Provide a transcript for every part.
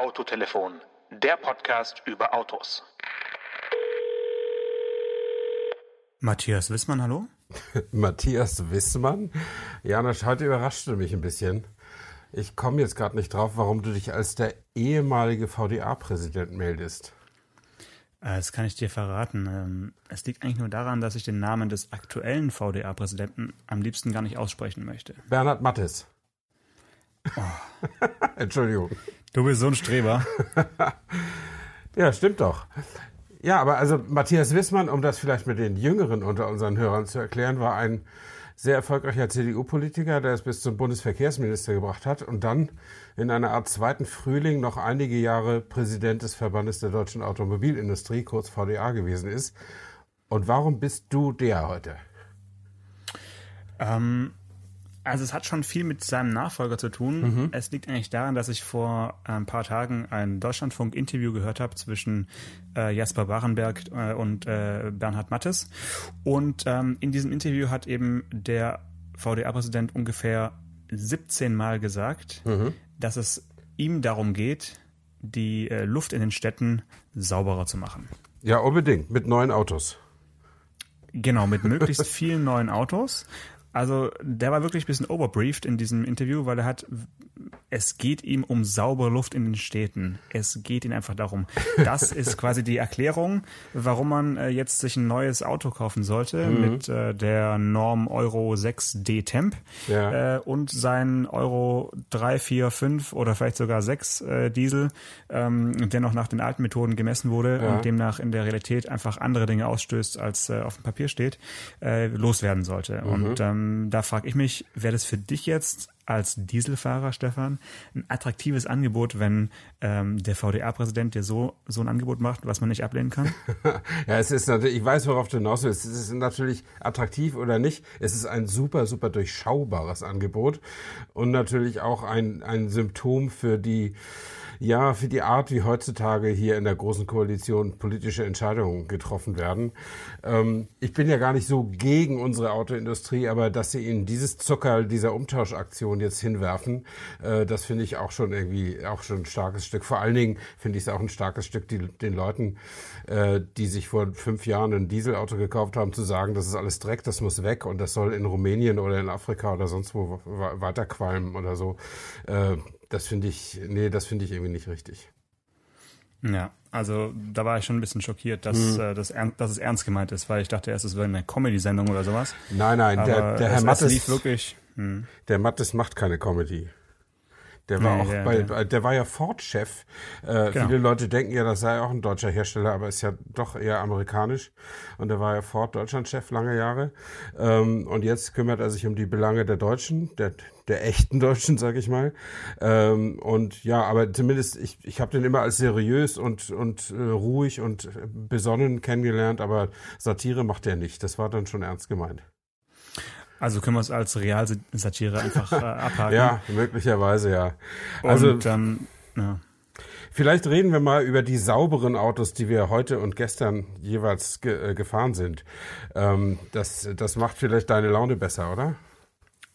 Autotelefon, der Podcast über Autos. Matthias Wissmann, hallo? Matthias Wissmann? Janosch, heute überraschte mich ein bisschen. Ich komme jetzt gerade nicht drauf, warum du dich als der ehemalige VDA-Präsident meldest. Äh, Das kann ich dir verraten. Ähm, Es liegt eigentlich nur daran, dass ich den Namen des aktuellen VDA-Präsidenten am liebsten gar nicht aussprechen möchte. Bernhard Mattes. Entschuldigung. Du bist so ein Streber. Ja, stimmt doch. Ja, aber also Matthias Wissmann, um das vielleicht mit den Jüngeren unter unseren Hörern zu erklären, war ein sehr erfolgreicher CDU-Politiker, der es bis zum Bundesverkehrsminister gebracht hat und dann in einer Art zweiten Frühling noch einige Jahre Präsident des Verbandes der deutschen Automobilindustrie, kurz VDA, gewesen ist. Und warum bist du der heute? Ähm, also es hat schon viel mit seinem Nachfolger zu tun. Es liegt eigentlich daran, dass ich vor ein paar Tagen ein Deutschlandfunk-Interview gehört habe zwischen äh, Jasper Barenberg äh, und äh, Bernhard Mattes. Und ähm, in diesem Interview hat eben der VDA-Präsident ungefähr 17 Mal gesagt, dass es ihm darum geht, die äh, Luft in den Städten sauberer zu machen. Ja, unbedingt, mit neuen Autos. Genau, mit möglichst vielen neuen Autos. Also der war wirklich ein bisschen overbriefed in diesem Interview, weil er hat, es geht ihm um saubere Luft in den Städten. Es geht ihm einfach darum. Das ist quasi die Erklärung, warum man äh, jetzt sich ein neues Auto kaufen sollte mit äh, der Norm Euro 6 D-Temp Ja. äh, und sein Euro 3, 4, 5 oder vielleicht sogar 6 äh, Diesel, ähm, der noch nach den alten Methoden gemessen wurde Ja. und demnach in der Realität einfach andere Dinge ausstößt, als äh, auf dem Papier steht, äh, loswerden sollte. Mhm. Und ähm, da frage ich mich, wäre das für dich jetzt als Dieselfahrer, Stefan, ein attraktives Angebot, wenn ähm, der VDA-Präsident dir so, so ein Angebot macht, was man nicht ablehnen kann? Ja, es ist natürlich, ich weiß, worauf du hinaus willst. Es ist natürlich attraktiv oder nicht. Es ist ein super, super durchschaubares Angebot und natürlich auch ein, ein Symptom für die, ja, für die Art, wie heutzutage hier in der Großen Koalition politische Entscheidungen getroffen werden. Ähm, ich bin ja gar nicht so gegen unsere Autoindustrie, aber dass sie in dieses Zuckerl dieser Umtauschaktion jetzt hinwerfen, äh, das finde ich auch schon irgendwie auch schon ein starkes Stück. Vor allen Dingen finde ich es auch ein starkes Stück, die, den Leuten, äh, die sich vor fünf Jahren ein Dieselauto gekauft haben, zu sagen, das ist alles Dreck, das muss weg und das soll in Rumänien oder in Afrika oder sonst wo we- weiterqualmen oder so. Äh, das finde ich, nee, das finde ich irgendwie nicht richtig. Ja, also da war ich schon ein bisschen schockiert, dass, Mhm. äh, das ern- dass es ernst gemeint ist, weil ich dachte erst, es wäre eine Comedy-Sendung oder sowas. Nein, nein, der, Aber der Herr es, es Mattes, lief wirklich. Hm. der Mattes macht keine Comedy. Der war Nee, auch der- bei, bei- der war ja Ford-Chef. Äh, Genau. Viele Leute denken ja, das sei auch ein deutscher Hersteller, aber ist ja doch eher amerikanisch. Und der war ja Ford-Deutschland-Chef lange Jahre. Ähm, und jetzt kümmert er sich um die Belange der Deutschen, der, der echten Deutschen, sag ich mal. Ähm, und ja, aber zumindest, ich, ich habe den immer als seriös und, und äh, ruhig und besonnen kennengelernt, aber Satire macht er nicht. Das war dann schon ernst gemeint. Also können wir es als Realsatire einfach äh, abhaken. Ja, möglicherweise ja. Also Und ähm, ja. Vielleicht reden wir mal über die sauberen Autos, die wir heute und gestern jeweils ge äh, gefahren sind. Ähm, das, das macht vielleicht deine Laune besser, oder?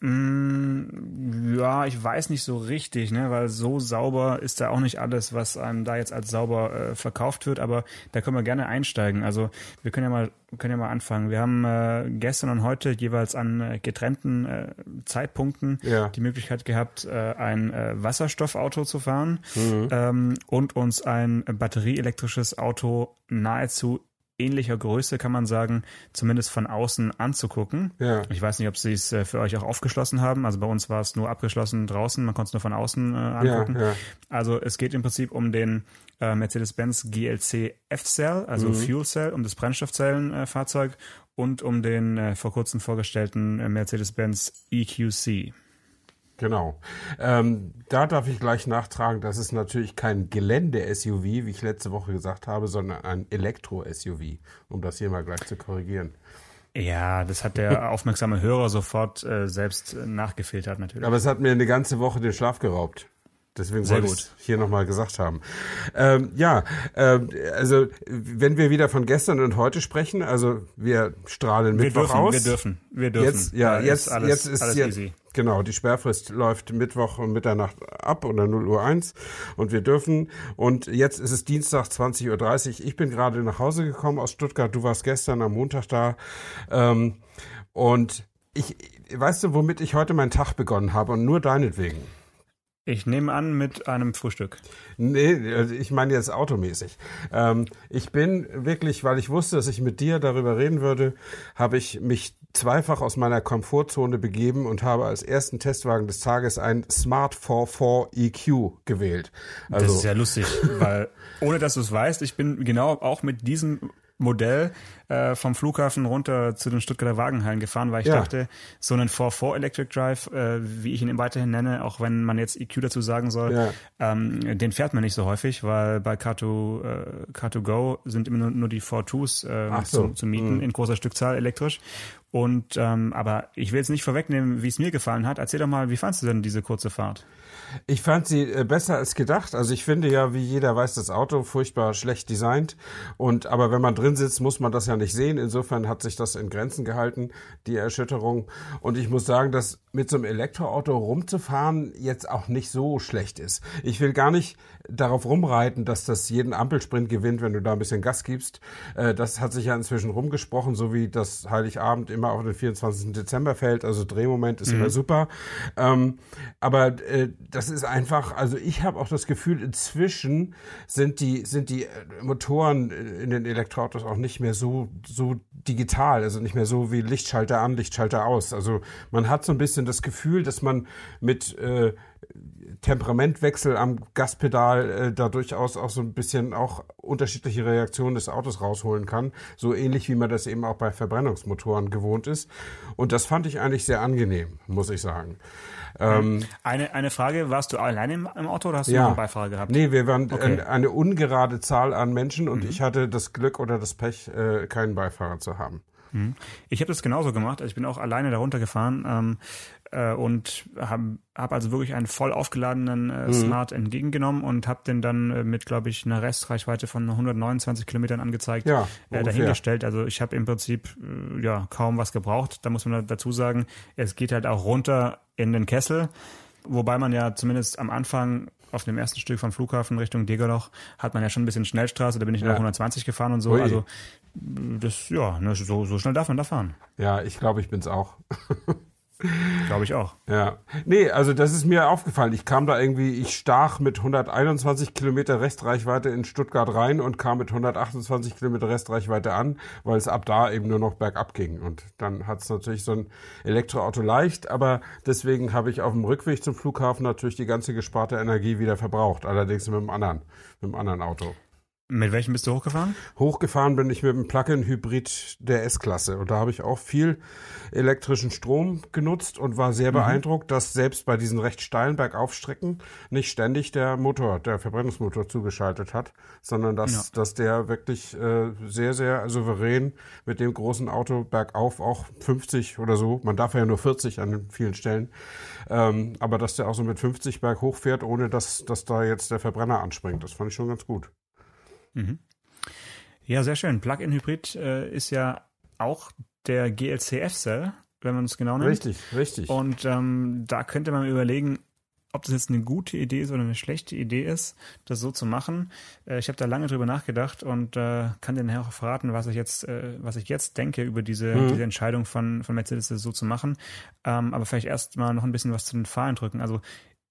Mm, ja, ich weiß nicht so richtig, ne, weil so sauber ist da auch nicht alles, was einem da jetzt als sauber äh, verkauft wird, aber da können wir gerne einsteigen. Also wir können ja mal können ja mal anfangen. Wir haben äh, gestern und heute jeweils an äh, getrennten äh, Zeitpunkten Ja. die Möglichkeit gehabt, äh, ein äh, Wasserstoffauto zu fahren Mhm. ähm, und uns ein batterieelektrisches Auto nahezu ähnlicher Größe, kann man sagen, zumindest von außen anzugucken. Ja. Ich weiß nicht, ob sie es äh, für euch auch aufgeschlossen haben. Also bei uns war es nur abgeschlossen draußen, man konnte es nur von außen äh, angucken. ja. Also es geht im Prinzip um den äh, Mercedes-Benz GLC F-Cell, also Mhm. Fuel Cell, um das Brennstoffzellenfahrzeug und um den äh, vor kurzem vorgestellten äh, Mercedes-Benz EQC. Genau. Ähm, da darf ich gleich nachtragen, das ist natürlich kein Gelände-SUV, wie ich letzte Woche gesagt habe, sondern ein Elektro-SUV, um das hier mal gleich zu korrigieren. Ja, das hat der aufmerksame Hörer sofort äh, selbst äh, nachgefiltert natürlich. Aber es hat mir eine ganze Woche den Schlaf geraubt. Deswegen Sehr wollte ich hier nochmal gesagt haben. Ähm, ja, ähm, also wenn wir wieder von gestern und heute sprechen, also wir strahlen wir Mittwoch dürfen, aus. wir dürfen, wir dürfen. Jetzt, ja, Da jetzt, alles, jetzt ist alles jetzt, easy. Genau, die Sperrfrist läuft Mittwoch um Mitternacht ab oder 0 Uhr 1 und wir dürfen. Und jetzt ist es Dienstag 20.30 Uhr. Ich bin gerade nach Hause gekommen aus Stuttgart. Du warst gestern am Montag da. Ähm, und ich, weißt du, womit ich heute meinen Tag begonnen habe und nur deinetwegen? Ich nehme an mit einem Frühstück. Nee, also ich meine jetzt automäßig. Ähm, ich bin wirklich, weil ich wusste, dass ich mit dir darüber reden würde, habe ich mich zweifach aus meiner Komfortzone begeben und habe als ersten Testwagen des Tages ein Smart 44 EQ gewählt. Also, das ist ja lustig, weil ohne dass du es weißt, ich bin genau auch mit diesem Modell äh, vom Flughafen runter zu den Stuttgarter Wagenhallen gefahren, weil ich ja. dachte, so einen 4-4 Electric Drive, äh, wie ich ihn weiterhin nenne, auch wenn man jetzt EQ dazu sagen soll, ja. ähm, den fährt man nicht so häufig, weil bei Car2, äh, Car2Go sind immer nur, nur die 4-2s äh, so. zu, zu, mieten mhm. in großer Stückzahl elektrisch. Und ähm, aber ich will jetzt nicht vorwegnehmen, wie es mir gefallen hat. Erzähl doch mal, wie fandest du denn diese kurze Fahrt? Ich fand sie äh, besser als gedacht. Also ich finde ja, wie jeder weiß, das Auto furchtbar schlecht designt. Und aber wenn man drin sitzt, muss man das ja nicht sehen. Insofern hat sich das in Grenzen gehalten, die Erschütterung. Und ich muss sagen, dass mit so einem Elektroauto rumzufahren jetzt auch nicht so schlecht ist. Ich will gar nicht darauf rumreiten, dass das jeden Ampelsprint gewinnt, wenn du da ein bisschen Gas gibst. Äh, das hat sich ja inzwischen rumgesprochen, so wie das Heiligabend immer auf den 24. Dezember fällt. Also Drehmoment ist mhm. immer super. Ähm, aber äh, das ist einfach, also ich habe auch das Gefühl, inzwischen sind die, sind die Motoren in den Elektroautos auch nicht mehr so, so digital, also nicht mehr so wie Lichtschalter an, Lichtschalter aus. Also man hat so ein bisschen das Gefühl, dass man mit äh, Temperamentwechsel am Gaspedal äh, da durchaus auch so ein bisschen auch unterschiedliche Reaktionen des Autos rausholen kann. So ähnlich wie man das eben auch bei Verbrennungsmotoren gewohnt ist. Und das fand ich eigentlich sehr angenehm, muss ich sagen. Ähm, eine, eine Frage, warst du alleine im, im Auto oder hast du ja. einen Beifahrer gehabt? Nee, wir waren okay. eine, eine ungerade Zahl an Menschen und mhm. ich hatte das Glück oder das Pech, äh, keinen Beifahrer zu haben. Mhm. Ich habe das genauso gemacht. Also ich bin auch alleine darunter gefahren ähm, äh, und habe hab also wirklich einen voll aufgeladenen äh, mhm. Smart entgegengenommen und habe den dann äh, mit, glaube ich, einer Restreichweite von 129 Kilometern angezeigt ja, äh, dahingestellt. Also ich habe im Prinzip äh, ja kaum was gebraucht. Da muss man dazu sagen, es geht halt auch runter in den Kessel. Wobei man ja zumindest am Anfang auf dem ersten Stück vom Flughafen Richtung Degerloch hat man ja schon ein bisschen Schnellstraße, da bin ich ja. nach 120 gefahren und so. Ui. Also das, ja, ne, so, so schnell darf man da fahren. Ja, ich glaube, ich bin's auch. Glaube ich auch. Ja. Nee, also das ist mir aufgefallen. Ich kam da irgendwie, ich stach mit 121 Kilometer Restreichweite in Stuttgart rein und kam mit 128 Kilometer Restreichweite an, weil es ab da eben nur noch bergab ging. Und dann hat es natürlich so ein Elektroauto leicht, aber deswegen habe ich auf dem Rückweg zum Flughafen natürlich die ganze gesparte Energie wieder verbraucht. Allerdings mit einem anderen, mit einem anderen Auto. Mit welchem bist du hochgefahren? Hochgefahren bin ich mit dem Plug-in-Hybrid der S-Klasse. Und da habe ich auch viel elektrischen Strom genutzt und war sehr mhm. beeindruckt, dass selbst bei diesen recht steilen Bergaufstrecken nicht ständig der Motor, der Verbrennungsmotor zugeschaltet hat, sondern dass, ja. dass der wirklich äh, sehr, sehr souverän mit dem großen Auto bergauf auch 50 oder so, man darf ja nur 40 an vielen Stellen, ähm, aber dass der auch so mit 50 berg hochfährt, ohne dass, dass da jetzt der Verbrenner anspringt. Das fand ich schon ganz gut. Mhm. Ja, sehr schön. Plug-in-Hybrid äh, ist ja auch der GLC-F-Cell, wenn man es genau nimmt. Richtig, richtig. Und ähm, da könnte man überlegen, ob das jetzt eine gute Idee ist oder eine schlechte Idee ist, das so zu machen. Äh, ich habe da lange drüber nachgedacht und äh, kann dir nachher auch verraten, was ich jetzt, äh, was ich jetzt denke über diese, mhm. diese Entscheidung von, von Mercedes, das so zu machen. Ähm, aber vielleicht erst mal noch ein bisschen was zu den Fahreindrücken. Also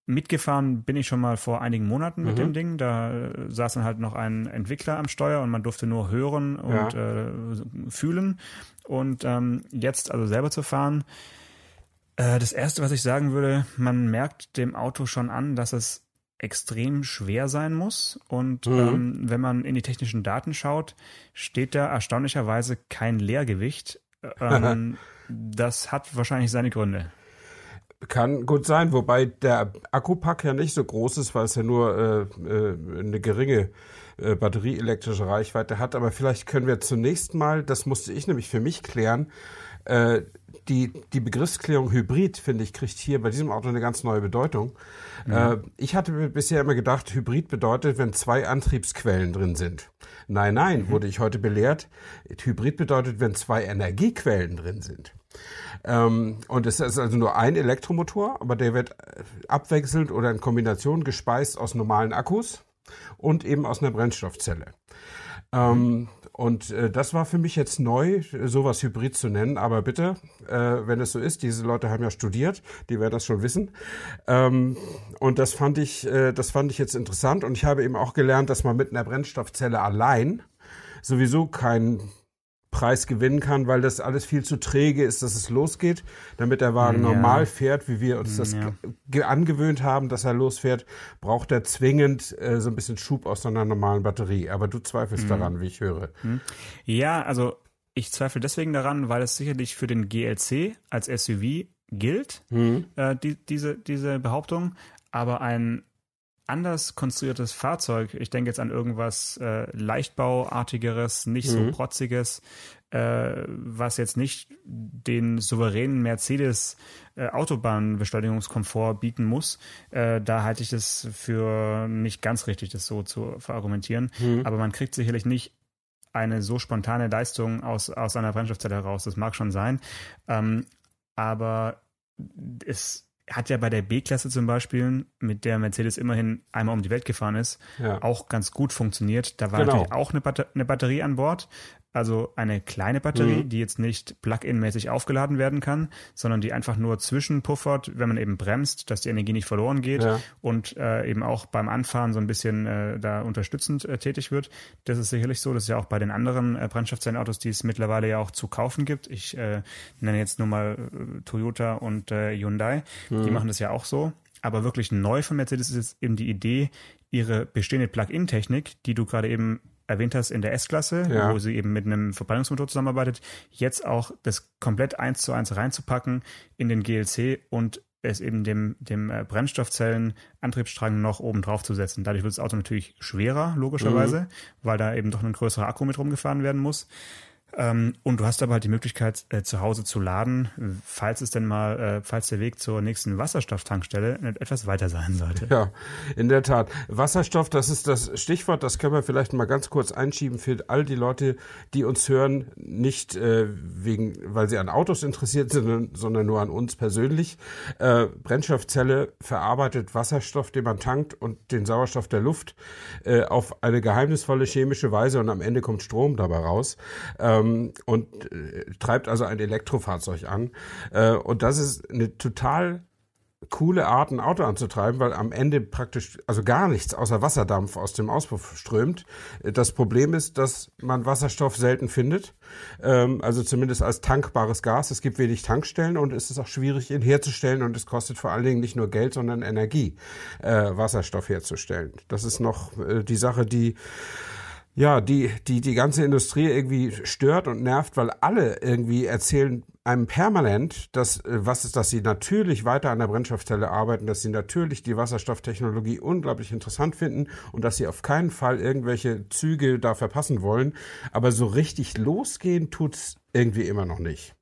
Mitgefahren bin ich schon mal vor einigen Monaten mit mhm. dem Ding. Da äh, saß dann halt noch ein Entwickler am Steuer und man durfte nur hören und ja. äh, fühlen. Und ähm, jetzt also selber zu fahren. Äh, das erste, was ich sagen würde, man merkt dem Auto schon an, dass es extrem schwer sein muss. Und mhm. ähm, wenn man in die technischen Daten schaut, steht da erstaunlicherweise kein Leergewicht. Ähm, das hat wahrscheinlich seine Gründe. Kann gut sein, wobei der Akkupack ja nicht so groß ist, weil es ja nur äh, äh, eine geringe äh, batterieelektrische Reichweite hat. Aber vielleicht können wir zunächst mal, das musste ich nämlich für mich klären, äh, die, die Begriffsklärung Hybrid, finde ich, kriegt hier bei diesem Auto eine ganz neue Bedeutung. Mhm. Äh, ich hatte bisher immer gedacht, Hybrid bedeutet, wenn zwei Antriebsquellen drin sind. Nein, nein, mhm. wurde ich heute belehrt. Hybrid bedeutet, wenn zwei Energiequellen drin sind. Ähm, und es ist also nur ein Elektromotor, aber der wird abwechselnd oder in Kombination gespeist aus normalen Akkus und eben aus einer Brennstoffzelle. Ähm, und äh, das war für mich jetzt neu, sowas Hybrid zu nennen. Aber bitte, äh, wenn es so ist, diese Leute haben ja studiert, die werden das schon wissen. Ähm, und das fand ich, äh, das fand ich jetzt interessant. Und ich habe eben auch gelernt, dass man mit einer Brennstoffzelle allein sowieso kein Preis gewinnen kann, weil das alles viel zu träge ist, dass es losgeht. Damit der Wagen ja. normal fährt, wie wir uns das ja. angewöhnt haben, dass er losfährt, braucht er zwingend äh, so ein bisschen Schub aus einer normalen Batterie. Aber du zweifelst mhm. daran, wie ich höre. Mhm. Ja, also ich zweifle deswegen daran, weil es sicherlich für den GLC als SUV gilt, mhm. äh, die, diese, diese Behauptung. Aber ein anders konstruiertes Fahrzeug, ich denke jetzt an irgendwas äh, leichtbauartigeres, nicht mhm. so protziges, äh, was jetzt nicht den souveränen Mercedes äh, Autobahnbeschleunigungskomfort bieten muss, äh, da halte ich es für nicht ganz richtig, das so zu verargumentieren. Mhm. Aber man kriegt sicherlich nicht eine so spontane Leistung aus, aus einer Brennstoffzelle heraus. Das mag schon sein. Ähm, aber es hat ja bei der B-Klasse zum Beispiel, mit der Mercedes immerhin einmal um die Welt gefahren ist, ja. auch ganz gut funktioniert. Da war genau. natürlich auch eine, Batter eine Batterie an Bord, also eine kleine Batterie, mhm. die jetzt nicht plug-in-mäßig aufgeladen werden kann, sondern die einfach nur zwischenpuffert, wenn man eben bremst, dass die Energie nicht verloren geht ja. und äh, eben auch beim Anfahren so ein bisschen äh, da unterstützend äh, tätig wird. Das ist sicherlich so. Das ist ja auch bei den anderen äh, Brennstoffzellenautos, die es mittlerweile ja auch zu kaufen gibt. Ich äh, nenne jetzt nur mal äh, Toyota und äh, Hyundai. Mhm. Die machen das ja auch so. Aber wirklich neu von Mercedes ist jetzt eben die Idee, ihre bestehende Plug-in-Technik, die du gerade eben erwähnt hast in der S-Klasse, ja. wo sie eben mit einem Verbrennungsmotor zusammenarbeitet, jetzt auch das komplett eins zu eins reinzupacken in den GLC und es eben dem, dem äh, Brennstoffzellen-Antriebsstrang noch oben drauf zu setzen. Dadurch wird das Auto natürlich schwerer, logischerweise, mhm. weil da eben doch ein größerer Akku mit rumgefahren werden muss. Ähm, und du hast aber halt die Möglichkeit, äh, zu Hause zu laden, falls es denn mal, äh, falls der Weg zur nächsten Wasserstofftankstelle etwas weiter sein sollte. Ja, in der Tat. Wasserstoff, das ist das Stichwort, das können wir vielleicht mal ganz kurz einschieben für all die Leute, die uns hören, nicht äh, wegen, weil sie an Autos interessiert sind, sondern nur an uns persönlich. Äh, Brennstoffzelle verarbeitet Wasserstoff, den man tankt und den Sauerstoff der Luft äh, auf eine geheimnisvolle chemische Weise und am Ende kommt Strom dabei raus. Äh, ähm, und äh, treibt also ein Elektrofahrzeug an. Äh, und das ist eine total coole Art, ein Auto anzutreiben, weil am Ende praktisch also gar nichts außer Wasserdampf aus dem Auspuff strömt. Das Problem ist, dass man Wasserstoff selten findet, ähm, also zumindest als tankbares Gas. Es gibt wenig Tankstellen und es ist auch schwierig, ihn herzustellen und es kostet vor allen Dingen nicht nur Geld, sondern Energie, äh, Wasserstoff herzustellen. Das ist noch äh, die Sache, die ja, die, die, die ganze Industrie irgendwie stört und nervt, weil alle irgendwie erzählen einem permanent, dass, äh, was ist, dass sie natürlich weiter an der Brennstoffzelle arbeiten, dass sie natürlich die Wasserstofftechnologie unglaublich interessant finden und dass sie auf keinen Fall irgendwelche Züge da verpassen wollen. Aber so richtig losgehen tut's irgendwie immer noch nicht.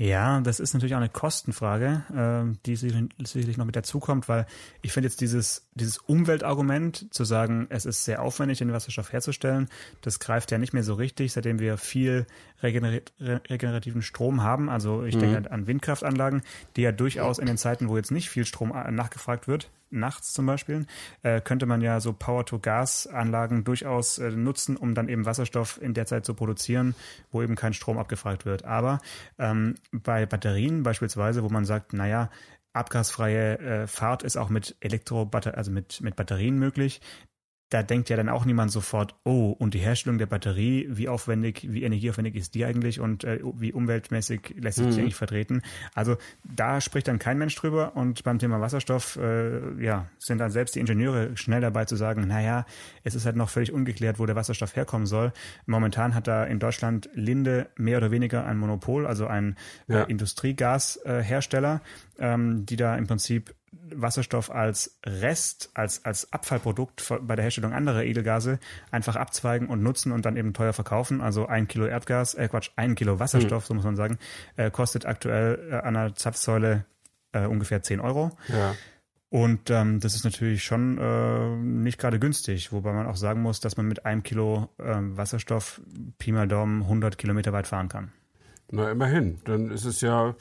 Ja, das ist natürlich auch eine Kostenfrage, äh, die sicherlich noch mit dazukommt, weil ich finde jetzt dieses, dieses Umweltargument zu sagen, es ist sehr aufwendig, den Wasserstoff herzustellen, das greift ja nicht mehr so richtig, seitdem wir viel regenerativen Strom haben. Also ich mhm. denke an Windkraftanlagen, die ja durchaus in den Zeiten, wo jetzt nicht viel Strom äh, nachgefragt wird, nachts zum Beispiel, äh, könnte man ja so Power-to-Gas-Anlagen durchaus äh, nutzen, um dann eben Wasserstoff in der Zeit zu produzieren, wo eben kein Strom abgefragt wird. Aber ähm, bei Batterien beispielsweise, wo man sagt, naja, abgasfreie äh, Fahrt ist auch mit Elektrobatter also mit, mit Batterien möglich da denkt ja dann auch niemand sofort, oh, und die Herstellung der Batterie, wie aufwendig, wie energieaufwendig ist die eigentlich und äh, wie umweltmäßig lässt sich mhm. die eigentlich vertreten? Also da spricht dann kein Mensch drüber und beim Thema Wasserstoff, äh, ja, sind dann selbst die Ingenieure schnell dabei zu sagen, naja, es ist halt noch völlig ungeklärt, wo der Wasserstoff herkommen soll. Momentan hat da in Deutschland Linde mehr oder weniger ein Monopol, also ein äh, ja. äh, Industriegashersteller, ähm, die da im Prinzip Wasserstoff als Rest, als, als Abfallprodukt bei der Herstellung anderer Edelgase einfach abzweigen und nutzen und dann eben teuer verkaufen. Also ein Kilo Erdgas, äh Quatsch, ein Kilo Wasserstoff, mhm. so muss man sagen, äh, kostet aktuell äh, an einer Zapfsäule äh, ungefähr 10 Euro. Ja. Und ähm, das ist natürlich schon äh, nicht gerade günstig, wobei man auch sagen muss, dass man mit einem Kilo äh, Wasserstoff Pi mal Daumen 100 Kilometer weit fahren kann. Na, immerhin. Dann ist es ja,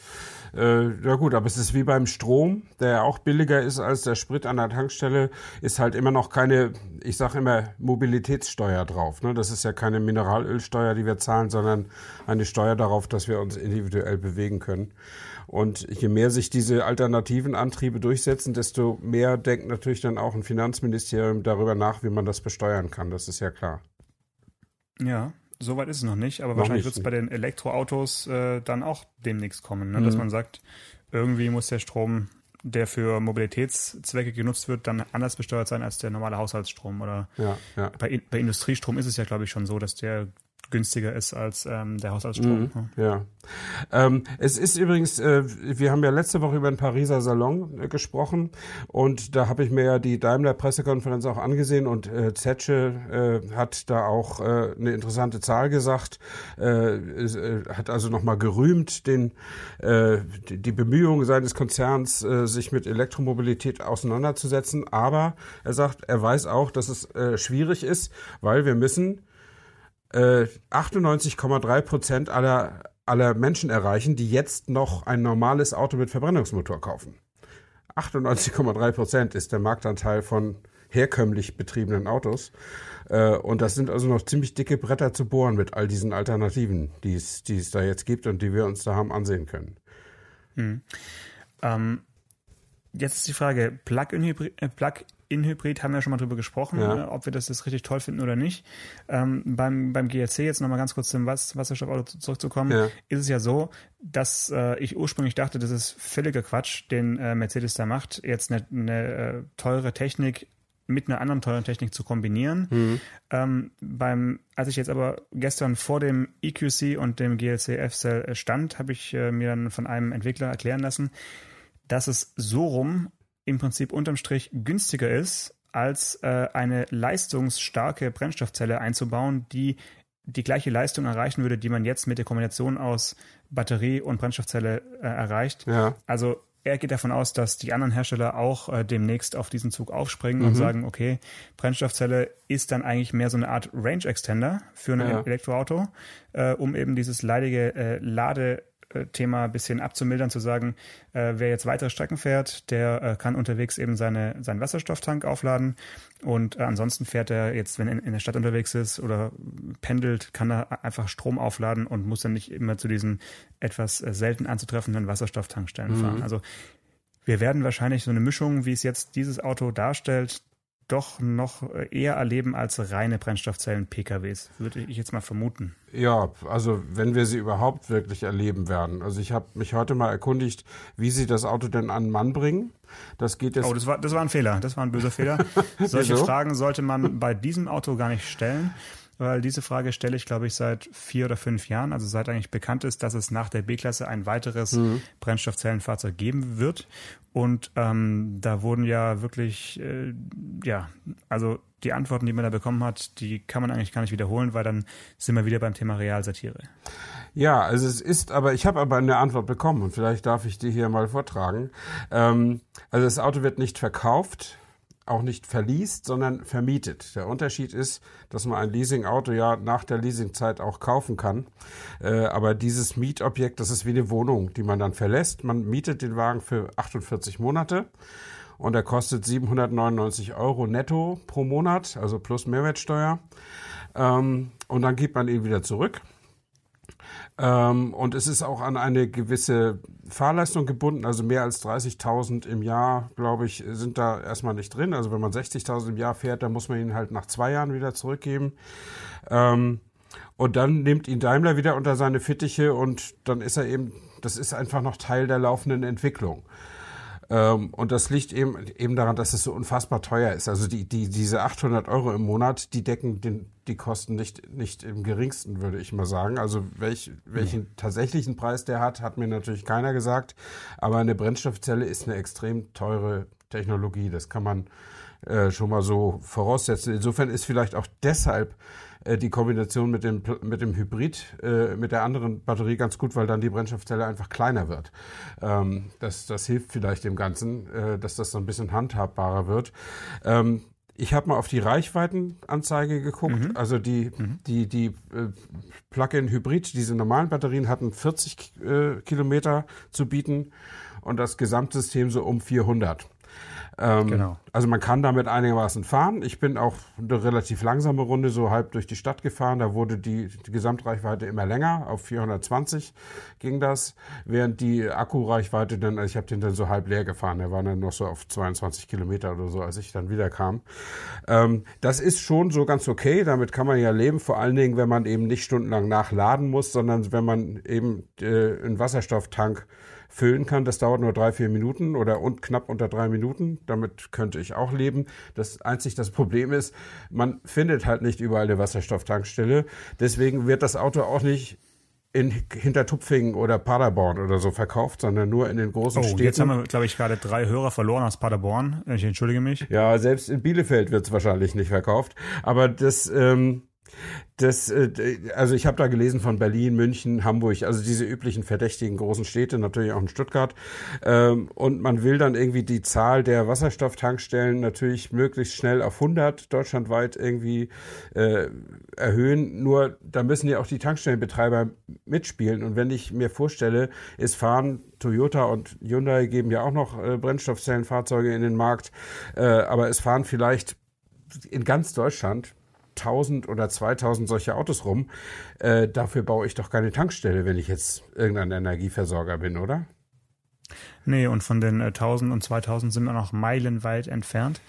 äh, ja gut, aber es ist wie beim Strom, der ja auch billiger ist als der Sprit an der Tankstelle, ist halt immer noch keine, ich sage immer, Mobilitätssteuer drauf. Ne? Das ist ja keine Mineralölsteuer, die wir zahlen, sondern eine Steuer darauf, dass wir uns individuell bewegen können. Und je mehr sich diese alternativen Antriebe durchsetzen, desto mehr denkt natürlich dann auch ein Finanzministerium darüber nach, wie man das besteuern kann. Das ist ja klar. Ja, soweit ist es noch nicht, aber noch wahrscheinlich wird es bei den Elektroautos äh, dann auch demnächst kommen, ne? dass mhm. man sagt, irgendwie muss der Strom, der für Mobilitätszwecke genutzt wird, dann anders besteuert sein als der normale Haushaltsstrom. Oder ja, ja. Bei, bei Industriestrom ist es ja, glaube ich, schon so, dass der günstiger ist als ähm, der Haushaltsstrom. Mhm, ja. Ähm, es ist übrigens, äh, wir haben ja letzte Woche über den Pariser Salon äh, gesprochen und da habe ich mir ja die Daimler-Pressekonferenz auch angesehen und äh, Zetsche äh, hat da auch äh, eine interessante Zahl gesagt, äh, äh, hat also nochmal gerühmt den, die, die Bemühungen seines Konzerns, sich mit Elektromobilität auseinanderzusetzen, aber er sagt, er weiß auch, dass es schwierig ist, weil wir müssen 98,3 äh, Prozent aller, aller Menschen erreichen, die jetzt noch ein normales Auto mit Verbrennungsmotor kaufen. 98,3 Prozent ist der Marktanteil von herkömmlich betriebenen Autos. Äh, und das sind also noch ziemlich dicke Bretter zu bohren mit all diesen Alternativen, die es, die es da jetzt gibt und die wir uns da haben ansehen können. Hm. Ähm, jetzt ist die Frage, Plug-in-Hybrid äh, Plug in-Hybrid haben wir schon mal drüber gesprochen, ja. ob wir das jetzt richtig toll finden oder nicht. Ähm, beim, beim GLC jetzt nochmal ganz kurz zum Was Wasserstoffauto zurückzukommen, ja. ist es ja so, dass äh, ich ursprünglich dachte, das ist völliger Quatsch, den äh, Mercedes da macht, jetzt eine, eine äh, teure Technik mit einer anderen teuren Technik zu kombinieren. Mhm. Ähm, beim, als ich jetzt aber gestern vor dem EQC und dem GLC F-Cell stand, habe ich äh, mir dann von einem Entwickler erklären lassen, dass es so rum im Prinzip unterm Strich günstiger ist, als äh, eine leistungsstarke Brennstoffzelle einzubauen, die die gleiche Leistung erreichen würde, die man jetzt mit der Kombination aus Batterie und Brennstoffzelle äh, erreicht. Ja. Also er geht davon aus, dass die anderen Hersteller auch äh, demnächst auf diesen Zug aufspringen mhm. und sagen, okay, Brennstoffzelle ist dann eigentlich mehr so eine Art Range Extender für ein ja. Elektroauto, äh, um eben dieses leidige äh, Lade Thema ein bisschen abzumildern, zu sagen, äh, wer jetzt weitere Strecken fährt, der äh, kann unterwegs eben seine, seinen Wasserstofftank aufladen und äh, ansonsten fährt er jetzt, wenn er in, in der Stadt unterwegs ist oder pendelt, kann er einfach Strom aufladen und muss dann nicht immer zu diesen etwas äh, selten anzutreffenden Wasserstofftankstellen mhm. fahren. Also wir werden wahrscheinlich so eine Mischung, wie es jetzt dieses Auto darstellt, doch noch eher erleben als reine Brennstoffzellen-PKWs, würde ich jetzt mal vermuten. Ja, also wenn wir sie überhaupt wirklich erleben werden. Also ich habe mich heute mal erkundigt, wie sie das Auto denn an den Mann bringen. Das geht jetzt. Oh, das war, das war ein Fehler. Das war ein böser Fehler. Solche Fragen sollte man bei diesem Auto gar nicht stellen weil diese Frage stelle ich, glaube ich, seit vier oder fünf Jahren, also seit eigentlich bekannt ist, dass es nach der B-Klasse ein weiteres mhm. Brennstoffzellenfahrzeug geben wird. Und ähm, da wurden ja wirklich, äh, ja, also die Antworten, die man da bekommen hat, die kann man eigentlich gar nicht wiederholen, weil dann sind wir wieder beim Thema Realsatire. Ja, also es ist, aber ich habe aber eine Antwort bekommen und vielleicht darf ich die hier mal vortragen. Ähm, also das Auto wird nicht verkauft, auch nicht verliest, sondern vermietet. Der Unterschied ist, dass man ein Leasingauto ja nach der Leasingzeit auch kaufen kann. Äh, aber dieses Mietobjekt, das ist wie eine Wohnung, die man dann verlässt. Man mietet den Wagen für 48 Monate und er kostet 799 Euro netto pro Monat, also plus Mehrwertsteuer. Ähm, und dann gibt man ihn wieder zurück. Ähm, und es ist auch an eine gewisse Fahrleistung gebunden, also mehr als 30.000 im Jahr, glaube ich, sind da erstmal nicht drin. Also wenn man 60.000 im Jahr fährt, dann muss man ihn halt nach zwei Jahren wieder zurückgeben. Ähm, und dann nimmt ihn Daimler wieder unter seine Fittiche und dann ist er eben, das ist einfach noch Teil der laufenden Entwicklung. Ähm, und das liegt eben, eben daran, dass es so unfassbar teuer ist. Also die, die, diese 800 Euro im Monat, die decken den, die Kosten nicht, nicht im geringsten, würde ich mal sagen. Also welch, welchen ja. tatsächlichen Preis der hat, hat mir natürlich keiner gesagt. Aber eine Brennstoffzelle ist eine extrem teure Technologie. Das kann man äh, schon mal so voraussetzen. Insofern ist vielleicht auch deshalb äh, die Kombination mit dem, mit dem Hybrid, äh, mit der anderen Batterie ganz gut, weil dann die Brennstoffzelle einfach kleiner wird. Ähm, das, das hilft vielleicht dem Ganzen, äh, dass das so ein bisschen handhabbarer wird. Ähm, ich habe mal auf die Reichweitenanzeige geguckt. Mhm. Also die, mhm. die, die äh, Plug-in-Hybrid, diese normalen Batterien hatten 40 äh, Kilometer zu bieten und das Gesamtsystem so um 400. Ähm, genau. Also man kann damit einigermaßen fahren. Ich bin auch eine relativ langsame Runde so halb durch die Stadt gefahren. Da wurde die, die Gesamtreichweite immer länger. Auf 420 ging das, während die Akkureichweite dann, also ich habe den dann so halb leer gefahren. Der war dann noch so auf 22 Kilometer oder so, als ich dann wieder kam. Ähm, das ist schon so ganz okay. Damit kann man ja leben. Vor allen Dingen, wenn man eben nicht stundenlang nachladen muss, sondern wenn man eben äh, einen Wasserstofftank füllen kann. Das dauert nur drei, vier Minuten oder und knapp unter drei Minuten. Damit könnte ich auch leben. Das einzig das Problem ist, man findet halt nicht überall eine Wasserstofftankstelle. Deswegen wird das Auto auch nicht in Hintertupfingen oder Paderborn oder so verkauft, sondern nur in den großen oh, Städten. Jetzt haben wir, glaube ich, gerade drei Hörer verloren aus Paderborn. Ich entschuldige mich. Ja, selbst in Bielefeld wird es wahrscheinlich nicht verkauft. Aber das, ähm, das, äh, also ich habe da gelesen von Berlin, München, Hamburg, also diese üblichen verdächtigen großen Städte, natürlich auch in Stuttgart. Ähm, und man will dann irgendwie die Zahl der Wasserstofftankstellen natürlich möglichst schnell auf 100 deutschlandweit irgendwie äh, erhöhen. Nur da müssen ja auch die Tankstellenbetreiber mitspielen. Und wenn ich mir vorstelle, es fahren Toyota und Hyundai geben ja auch noch äh, Brennstoffzellenfahrzeuge in den Markt, aber es fahren vielleicht in ganz Deutschland 1000 oder 2000 solche Autos rum. Äh, dafür baue ich doch keine Tankstelle, wenn ich jetzt irgendein Energieversorger bin, oder? Nee, und von den äh, 1000 und 2000 sind wir noch meilenweit entfernt.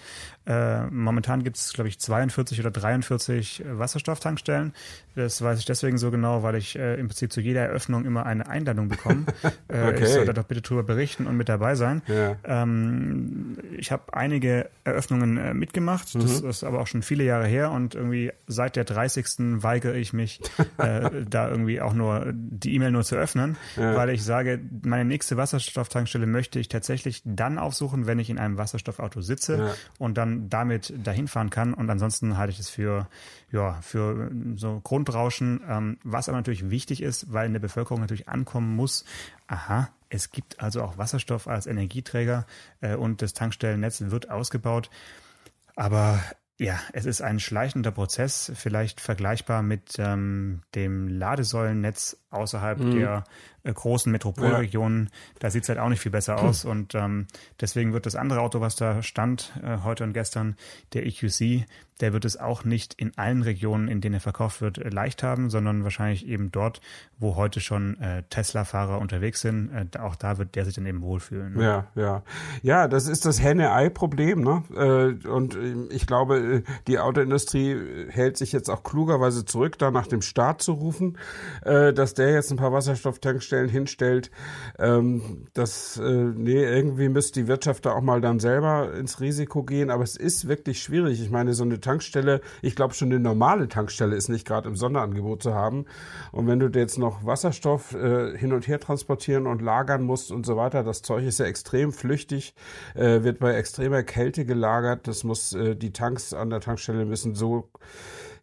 Äh, momentan gibt es, glaube ich, 42 oder 43 äh, Wasserstofftankstellen. Das weiß ich deswegen so genau, weil ich äh, im Prinzip zu jeder Eröffnung immer eine Einladung bekomme. Äh, okay. Ich soll da doch bitte drüber berichten und mit dabei sein. Ja. Ähm, ich habe einige Eröffnungen mitgemacht. Mhm. Das ist aber auch schon viele Jahre her und irgendwie seit der 30. weigere ich mich, da irgendwie auch nur die E-Mail nur zu öffnen, ja. weil ich sage, meine nächste Wasserstofftankstelle möchte ich tatsächlich dann aufsuchen, wenn ich in einem Wasserstoffauto sitze ja. und dann damit dahin fahren kann. Und ansonsten halte ich es für, ja, für so Grundrauschen, ähm, was aber natürlich wichtig ist, weil in der Bevölkerung natürlich ankommen muss, aha, es gibt also auch Wasserstoff als Energieträger äh, und das Tankstellennetz wird ausgebaut. Aber ja, es ist ein schleichender Prozess, vielleicht vergleichbar mit ähm, dem Ladesäulennetz außerhalb mhm. der äh, großen Metropolregionen. Ja. Da sieht's halt auch nicht viel besser aus. Hm. Und ähm, deswegen wird das andere Auto, was da stand äh, heute und gestern, der EQC, der wird es auch nicht in allen Regionen, in denen er verkauft wird, äh, leicht haben, sondern wahrscheinlich eben dort, wo heute schon äh, Tesla-Fahrer unterwegs sind. Äh, auch da wird der sich dann eben wohlfühlen. Ne? Ja, ja. Ja, das ist das Henne-Ei-Problem. Ne? Äh, und ich glaube, äh, die Autoindustrie hält sich jetzt auch klugerweise zurück, da nach dem Staat zu rufen, äh, dass der jetzt ein paar Wasserstofftankstellen hinstellt. Ähm, das, äh, nee, irgendwie müsste die Wirtschaft da auch mal dann selber ins Risiko gehen. Aber es ist wirklich schwierig. Ich meine, so eine Tankstelle, ich glaube schon eine normale Tankstelle ist nicht gerade im Sonderangebot zu haben. Und wenn du jetzt noch Wasserstoff äh, hin und her transportieren und lagern musst und so weiter, das Zeug ist ja extrem flüchtig, äh, wird bei extremer Kälte gelagert. Das muss, äh, die Tanks an der Tankstelle müssen so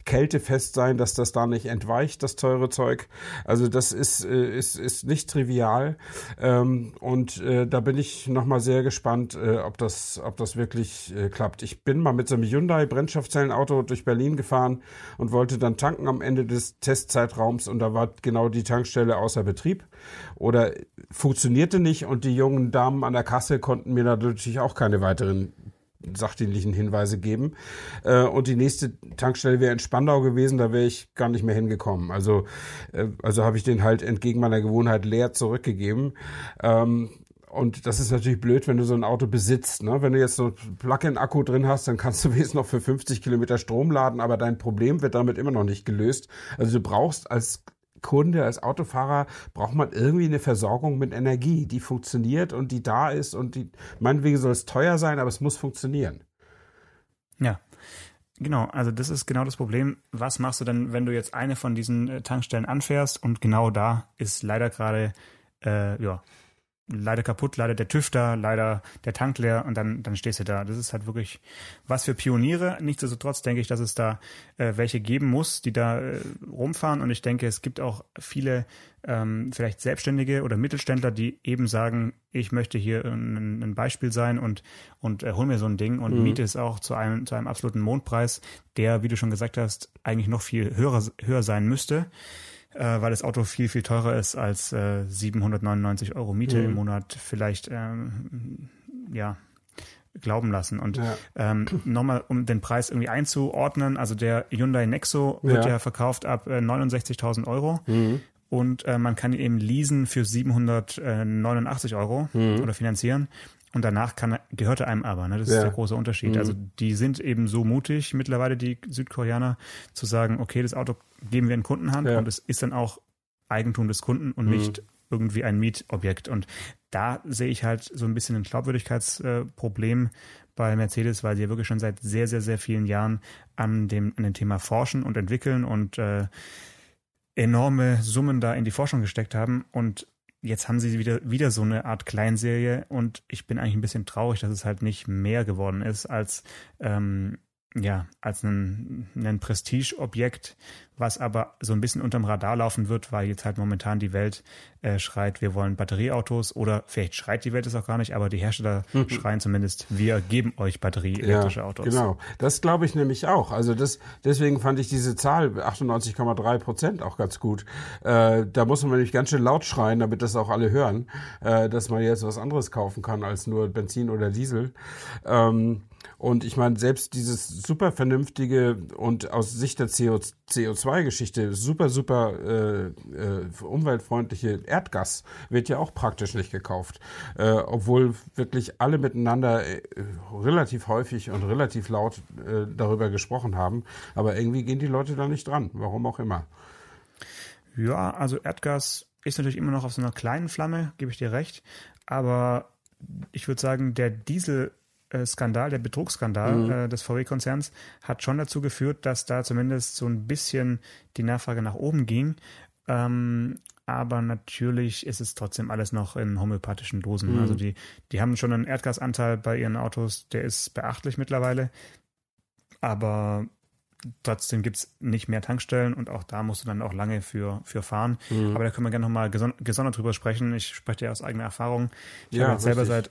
kältefest sein, dass das da nicht entweicht, das teure Zeug. Also das ist, äh, ist, ist nicht trivial. Ähm, und äh, da bin ich nochmal sehr gespannt, äh, ob, das, ob das wirklich klappt. Ich bin mal mit so einem Hyundai Brennstoffzellenauto durch Berlin gefahren und wollte dann tanken am Ende des Testzeitraums und da war genau die Tankstelle außer Betrieb oder funktionierte nicht und die jungen Damen an der Kasse konnten mir natürlich auch keine weiteren sachdienlichen Hinweise geben. Äh, und die nächste Tankstelle wäre in Spandau gewesen, da wäre ich gar nicht mehr hingekommen. Also, äh, also habe ich den halt entgegen meiner Gewohnheit leer zurückgegeben. Ähm, und das ist natürlich blöd, wenn du so ein Auto besitzt. Ne? Wenn du jetzt so Plug-in-Akku drin hast, dann kannst du wenigstens noch für 50 Kilometer Strom laden, aber dein Problem wird damit immer noch nicht gelöst. Also du brauchst als Kunde, als Autofahrer braucht man irgendwie eine Versorgung mit Energie, die funktioniert und die da ist und die, meinetwegen soll es teuer sein, aber es muss funktionieren. Ja. Genau, also das ist genau das Problem. Was machst du denn, wenn du jetzt eine von diesen äh, Tankstellen anfährst und genau da ist leider gerade äh, ja, leider kaputt, leider der da, leider der Tank leer und dann, dann stehst du da. Das ist halt wirklich was für Pioniere. Nichtsdestotrotz denke ich, dass es da äh, welche geben muss, die da äh, rumfahren und ich denke, es gibt auch viele ähm, vielleicht Selbstständige oder Mittelständler, die eben sagen, ich möchte hier ein, ein Beispiel sein und, und äh, hol mir so ein Ding und mhm. miete es auch zu einem, zu einem absoluten Mondpreis, der, wie du schon gesagt hast, eigentlich noch viel höher, höher sein müsste äh, weil das Auto viel, viel teurer ist als äh, 799 Euro Miete mhm. im Monat vielleicht, ähm, ja, glauben lassen. Und ja. ähm, nochmal, um den Preis irgendwie einzuordnen, also der Hyundai Nexo wird ja, ja verkauft ab äh, 69.000 Euro. Mhm. Und äh, man kann ihn eben leasen für 789 Euro mhm. oder finanzieren. Und danach kann, gehört er einem aber. Ne? Das ja. ist der große Unterschied. Mhm. Also die sind eben so mutig mittlerweile, die Südkoreaner, zu sagen, okay, das Auto geben wir in Kundenhand ja. und es ist dann auch Eigentum des Kunden und mhm. nicht irgendwie ein Mietobjekt. Und da sehe ich halt so ein bisschen ein Glaubwürdigkeitsproblem bei Mercedes, weil sie ja wirklich schon seit sehr, sehr, sehr vielen Jahren an dem, an dem Thema forschen und entwickeln und äh, enorme Summen da in die Forschung gesteckt haben. Und jetzt haben sie wieder, wieder so eine Art Kleinserie und ich bin eigentlich ein bisschen traurig, dass es halt nicht mehr geworden ist als ähm, ja, als ein, ein Prestigeobjekt, was aber so ein bisschen unterm Radar laufen wird, weil jetzt halt momentan die Welt äh, schreit, wir wollen Batterieautos oder vielleicht schreit die Welt es auch gar nicht, aber die Hersteller mhm. schreien zumindest, wir geben euch batterieelektrische ja, Autos. Genau, das glaube ich nämlich auch. Also das, deswegen fand ich diese Zahl 98,3 Prozent auch ganz gut. Äh, da muss man nämlich ganz schön laut schreien, damit das auch alle hören, äh, dass man jetzt was anderes kaufen kann als nur Benzin oder Diesel. Ähm, und ich meine, selbst dieses super vernünftige und aus Sicht der CO2-Geschichte super, super äh, äh, umweltfreundliche Erdgas wird ja auch praktisch nicht gekauft. Äh, obwohl wirklich alle miteinander äh, relativ häufig und relativ laut äh, darüber gesprochen haben. Aber irgendwie gehen die Leute da nicht dran, warum auch immer. Ja, also Erdgas ist natürlich immer noch auf so einer kleinen Flamme, gebe ich dir recht. Aber ich würde sagen, der Diesel Skandal, der Betrugsskandal mhm. äh, des VW-Konzerns hat schon dazu geführt, dass da zumindest so ein bisschen die Nachfrage nach oben ging. Ähm, aber natürlich ist es trotzdem alles noch in homöopathischen Dosen. Mhm. Also die, die haben schon einen Erdgasanteil bei ihren Autos, der ist beachtlich mittlerweile. Aber trotzdem gibt es nicht mehr Tankstellen und auch da musst du dann auch lange für, für fahren. Mhm. Aber da können wir gerne nochmal gesondert drüber sprechen. Ich spreche ja aus eigener Erfahrung. Ich ja, habe jetzt selber seit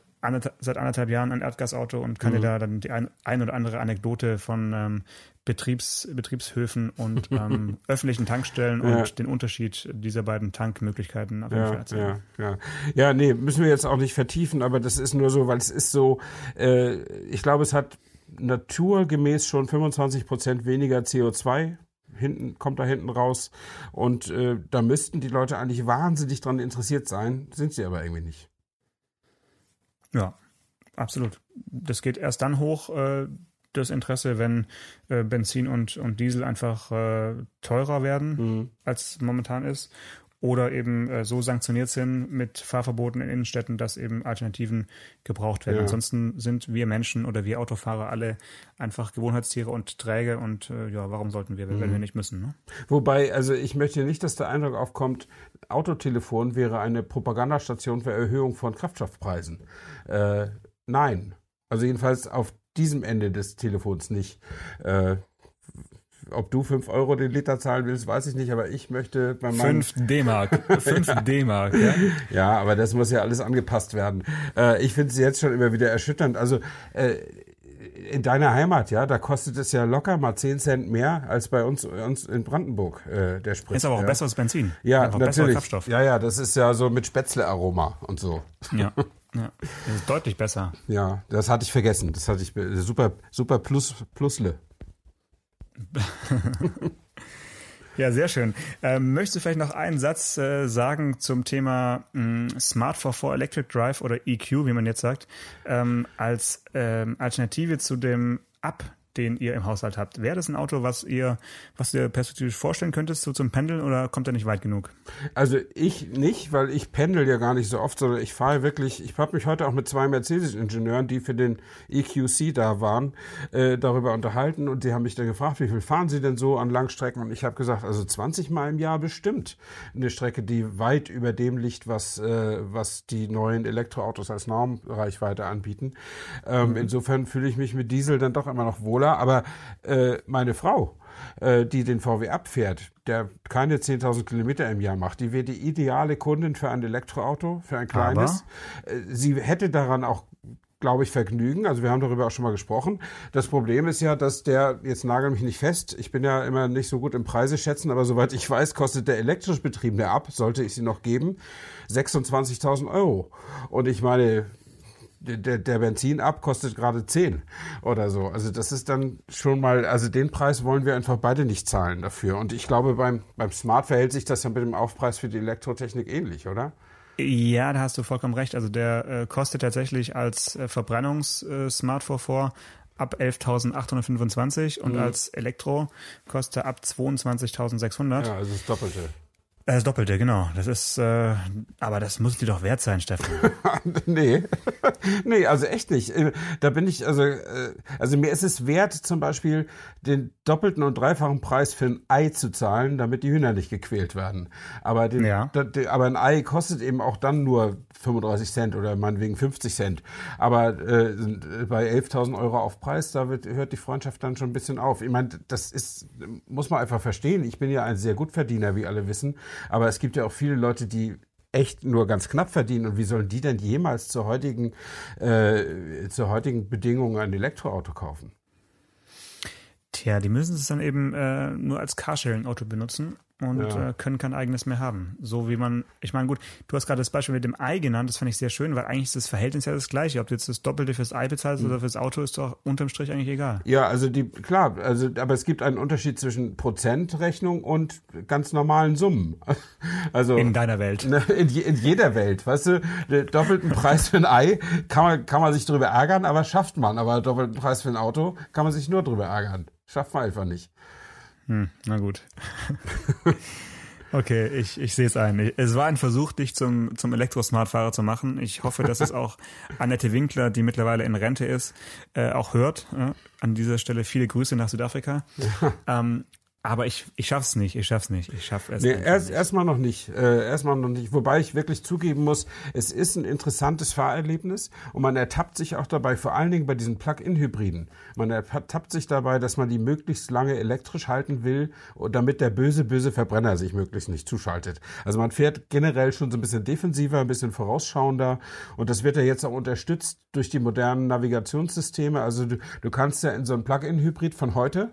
seit anderthalb Jahren ein Erdgasauto und kann mhm. dir da dann die ein, ein, oder andere Anekdote von ähm, Betriebs, Betriebshöfen und ähm, öffentlichen Tankstellen ja. und den Unterschied dieser beiden Tankmöglichkeiten auf jeden ja, Fall erzählen. Ja, ja. ja, nee, müssen wir jetzt auch nicht vertiefen, aber das ist nur so, weil es ist so, äh, ich glaube, es hat naturgemäß schon 25 Prozent weniger CO2 hinten, kommt da hinten raus. Und äh, da müssten die Leute eigentlich wahnsinnig dran interessiert sein, sind sie aber irgendwie nicht. Ja, absolut. Das geht erst dann hoch, äh, das Interesse, wenn äh, Benzin und, und Diesel einfach äh, teurer werden, mhm. als momentan ist oder eben äh, so sanktioniert sind mit Fahrverboten in Innenstädten, dass eben Alternativen gebraucht werden. Ja. Ansonsten sind wir Menschen oder wir Autofahrer alle einfach Gewohnheitstiere und träge und äh, ja, warum sollten wir, mhm. wenn wir nicht müssen? Ne? Wobei, also ich möchte nicht, dass der Eindruck aufkommt, Autotelefon wäre eine Propagandastation für Erhöhung von Kraftstoffpreisen. Äh, nein. Also jedenfalls auf diesem Ende des Telefons nicht. Äh, ob du 5 Euro den Liter zahlen willst, weiß ich nicht, aber ich möchte bei meinem... 5 D-Mark. 5 D-Mark, ja? Ja, aber das muss ja alles angepasst werden. Äh, ich finde es jetzt schon immer wieder erschütternd. Also äh, in deiner Heimat, ja, da kostet es ja locker mal 10 Cent mehr als bei uns, uns in Brandenburg, äh, der Sprit. Ist aber auch ja. besseres Benzin. Ja, Einfach natürlich. Ja, ja, das ist ja so mit Spätzle-Aroma und so. Ja. Ja, das ist deutlich besser. Ja, das hatte ich vergessen. Das hatte ich super, super plus, Plusle. Ja, sehr schön. Ähm, möchtest du vielleicht noch einen Satz äh, sagen zum Thema mh, hm, Smart for 4 Electric Drive oder EQ, wie man jetzt sagt, ähm, als ähm, Alternative zu dem Up den ihr im Haushalt habt. Wäre das ein Auto, was ihr, was ihr perspektivisch vorstellen könntest, so zum Pendeln oder kommt er nicht weit genug? Also ich nicht, weil ich pendel ja gar nicht so oft, sondern ich fahre wirklich, ich habe mich heute auch mit zwei Mercedes-Ingenieuren, die für den EQC da waren, äh, darüber unterhalten und die haben mich dann gefragt, wie viel fahren sie denn so an Langstrecken? Und ich habe gesagt, also 20 Mal im Jahr bestimmt. Eine Strecke, die weit über dem liegt, was, äh, was die neuen Elektroautos als Normreichweite anbieten. Ähm, mhm. Insofern fühle ich mich mit Diesel dann doch immer noch wohler. Aber äh, meine Frau, äh, die den VW abfährt, der keine 10.000 Kilometer im Jahr macht, die wäre die ideale Kundin für ein Elektroauto, für ein kleines. Aber? Äh, sie hätte daran auch glaube ich, Vergnügen. Also wir haben darüber auch schon mal gesprochen. Das Problem ist ja, dass der, jetzt nagel mich nicht fest, ich bin ja immer nicht so gut im Preise schätzen, aber soweit ich weiß, kostet der elektrisch betriebene ab, sollte ich sie noch geben, 26.000 Euro. Und ich meine, der, der Benzin ab kostet gerade 10 oder so. Also das ist dann schon mal, also den Preis wollen wir einfach beide nicht zahlen dafür. Und ich glaube, beim, beim Smart verhält sich das ja mit dem Aufpreis für die Elektrotechnik ähnlich, oder? Ja, da hast du vollkommen recht. Also der äh, kostet tatsächlich als äh, Verbrennungs-Smart vor ab 11.825 und mhm. als Elektro kostet er ab 22.600. Ja, also das Doppelte. Das Doppelte, genau. Das ist, äh, aber das muss dir doch wert sein, Steffen. nee. nee, also echt nicht. Äh, da bin ich, also, äh, also mir ist es wert, zum Beispiel den doppelten und dreifachen Preis für ein Ei zu zahlen, damit die Hühner nicht gequält werden. Aber, den, ja. da, aber ein Ei kostet eben auch dann nur 35 Cent oder meinetwegen 50 Cent. Aber äh, bei 11.000 Euro Aufpreis, da wird, hört die Freundschaft dann schon ein bisschen auf. Ich meine, das ist, muss man einfach verstehen. Ich bin ja ein sehr gut Verdiener, wie alle wissen. Aber es gibt ja auch viele Leute, die echt nur ganz knapp verdienen. Und wie sollen die denn jemals zur heutigen, äh, zur heutigen Bedingung ein Elektroauto kaufen? Tja, die müssen es dann eben äh, nur als Carsharing-Auto benutzen und ja. äh, können kein eigenes mehr haben. So wie man, ich meine, gut, du hast gerade das Beispiel mit dem Ei genannt, das fand ich sehr schön, weil eigentlich ist das Verhältnis ja das gleiche. Ob du jetzt das Doppelte fürs Ei bezahlst mhm. oder fürs Auto, ist doch unterm Strich eigentlich egal. Ja, also die, klar, also, aber es gibt einen Unterschied zwischen Prozentrechnung und ganz normalen Summen. Also. In deiner Welt. Ne, in, in jeder Welt, weißt du, den doppelten Preis für ein Ei kann man, kann man sich drüber ärgern, aber schafft man. Aber doppelten Preis für ein Auto kann man sich nur drüber ärgern. Schafft man einfach nicht. Hm, na gut. okay, ich, ich sehe es ein. Es war ein Versuch, dich zum, zum Elektrosmartfahrer zu machen. Ich hoffe, dass es auch Annette Winkler, die mittlerweile in Rente ist, äh, auch hört. Äh, an dieser Stelle viele Grüße nach Südafrika. Ähm, aber ich, ich schaff's nicht, ich schaff's nicht. Ich schaff es nee, erst, erstmal noch nicht. Äh, erstmal noch nicht. Wobei ich wirklich zugeben muss, es ist ein interessantes Fahrerlebnis und man ertappt sich auch dabei, vor allen Dingen bei diesen Plug-in-Hybriden. Man ertappt sich dabei, dass man die möglichst lange elektrisch halten will, damit der böse, böse Verbrenner sich möglichst nicht zuschaltet. Also man fährt generell schon so ein bisschen defensiver, ein bisschen vorausschauender und das wird ja jetzt auch unterstützt durch die modernen Navigationssysteme. Also du, du kannst ja in so einem Plug-in-Hybrid von heute,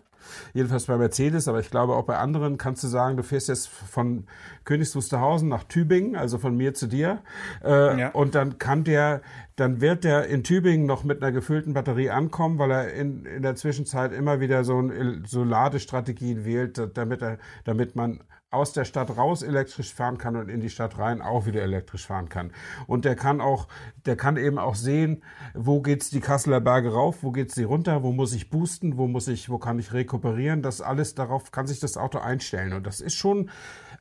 Jedenfalls bei Mercedes, aber ich glaube auch bei anderen kannst du sagen, du fährst jetzt von Königs Wusterhausen nach Tübingen, also von mir zu dir. Äh, ja. Und dann kann der, dann wird der in Tübingen noch mit einer gefüllten Batterie ankommen, weil er in, in der Zwischenzeit immer wieder so, ein, so Ladestrategien wählt, damit er, damit man aus der Stadt raus elektrisch fahren kann und in die Stadt rein auch wieder elektrisch fahren kann. Und der kann auch, der kann eben auch sehen, wo geht's die Kasseler Berge rauf, wo geht's die runter, wo muss ich boosten, wo muss ich, wo kann ich rekuperieren. Das alles darauf kann sich das Auto einstellen. Und das ist schon,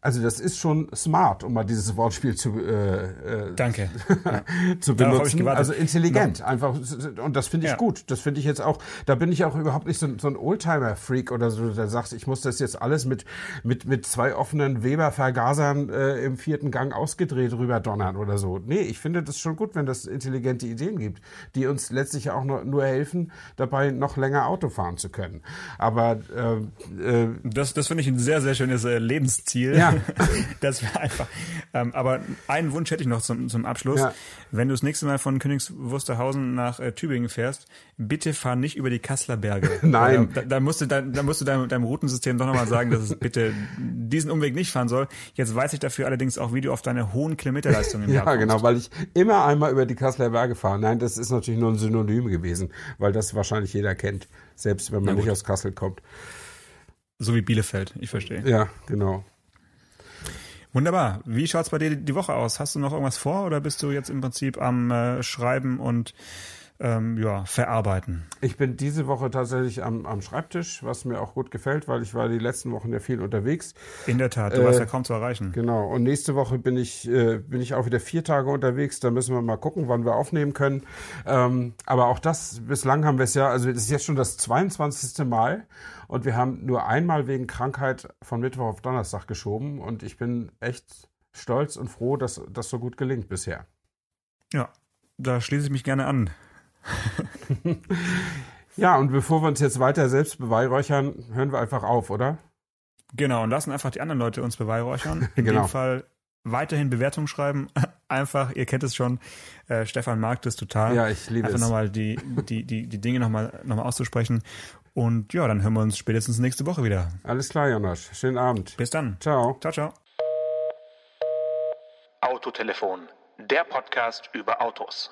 also das ist schon smart, um mal dieses Wortspiel zu, äh, äh Danke. zu benutzen. Also intelligent, no. einfach. Und das finde ich ja. gut. Das finde ich jetzt auch, da bin ich auch überhaupt nicht so, so ein Oldtimer-Freak oder so, der sagt, ich muss das jetzt alles mit, mit, mit zwei offenen Weber-Vergasern äh, im vierten Gang ausgedreht rüber donnern oder so. Nee, ich finde das schon gut, wenn das intelligente Ideen gibt, die uns letztlich auch nur, nur helfen, dabei noch länger Auto fahren zu können. Aber äh, äh, das, das finde ich ein sehr, sehr schönes äh, Lebensziel. Ja. das wäre einfach. Ähm, aber einen Wunsch hätte ich noch zum, zum Abschluss. Ja. Wenn du das nächste Mal von Königs Wusterhausen nach äh, Tübingen fährst, bitte fahr nicht über die Kasseler Berge. Nein. Da, da, musst du, da, da musst du deinem, deinem Routensystem doch nochmal sagen, dass es bitte diesen Umweg nicht fahren soll. Jetzt weiß ich dafür allerdings auch, wie du auf deine hohen Kilometerleistungen Ja, Jahr genau, weil ich immer einmal über die Kasseler Berge fahre. Nein, das ist natürlich nur ein Synonym gewesen, weil das wahrscheinlich jeder kennt, selbst wenn man nicht aus Kassel kommt. So wie Bielefeld, ich verstehe. Ja, genau. Wunderbar. Wie schaut's bei dir die Woche aus? Hast du noch irgendwas vor oder bist du jetzt im Prinzip am äh, Schreiben und ähm, ja, verarbeiten. Ich bin diese Woche tatsächlich am, am Schreibtisch, was mir auch gut gefällt, weil ich war die letzten Wochen ja viel unterwegs. In der Tat, du Äh, warst ja kaum zu erreichen. Genau. Und nächste Woche bin ich, äh, bin ich auch wieder vier Tage unterwegs. Da müssen wir mal gucken, wann wir aufnehmen können. Ähm, aber auch das, bislang haben wir es ja, also es ist jetzt schon das 22. Mal und wir haben nur einmal wegen Krankheit von Mittwoch auf Donnerstag geschoben und ich bin echt stolz und froh, dass das so gut gelingt bisher. Ja, da schließe ich mich gerne an. Ja, und bevor wir uns jetzt weiter selbst beweihräuchern, hören wir einfach auf, oder? Genau, und lassen einfach die anderen Leute uns beweihräuchern. In Genau. dem Fall weiterhin Bewertungen schreiben. Einfach, ihr kennt es schon, äh, Stefan mag das total. Ja, ich liebe Einfach es. nochmal die, die, die, die Dinge nochmal noch mal auszusprechen. Und ja, dann hören wir uns spätestens nächste Woche wieder. Alles klar, Jonas. Schönen Abend. Bis dann. Ciao. Ciao, ciao. Autotelefon, der Podcast über Autos.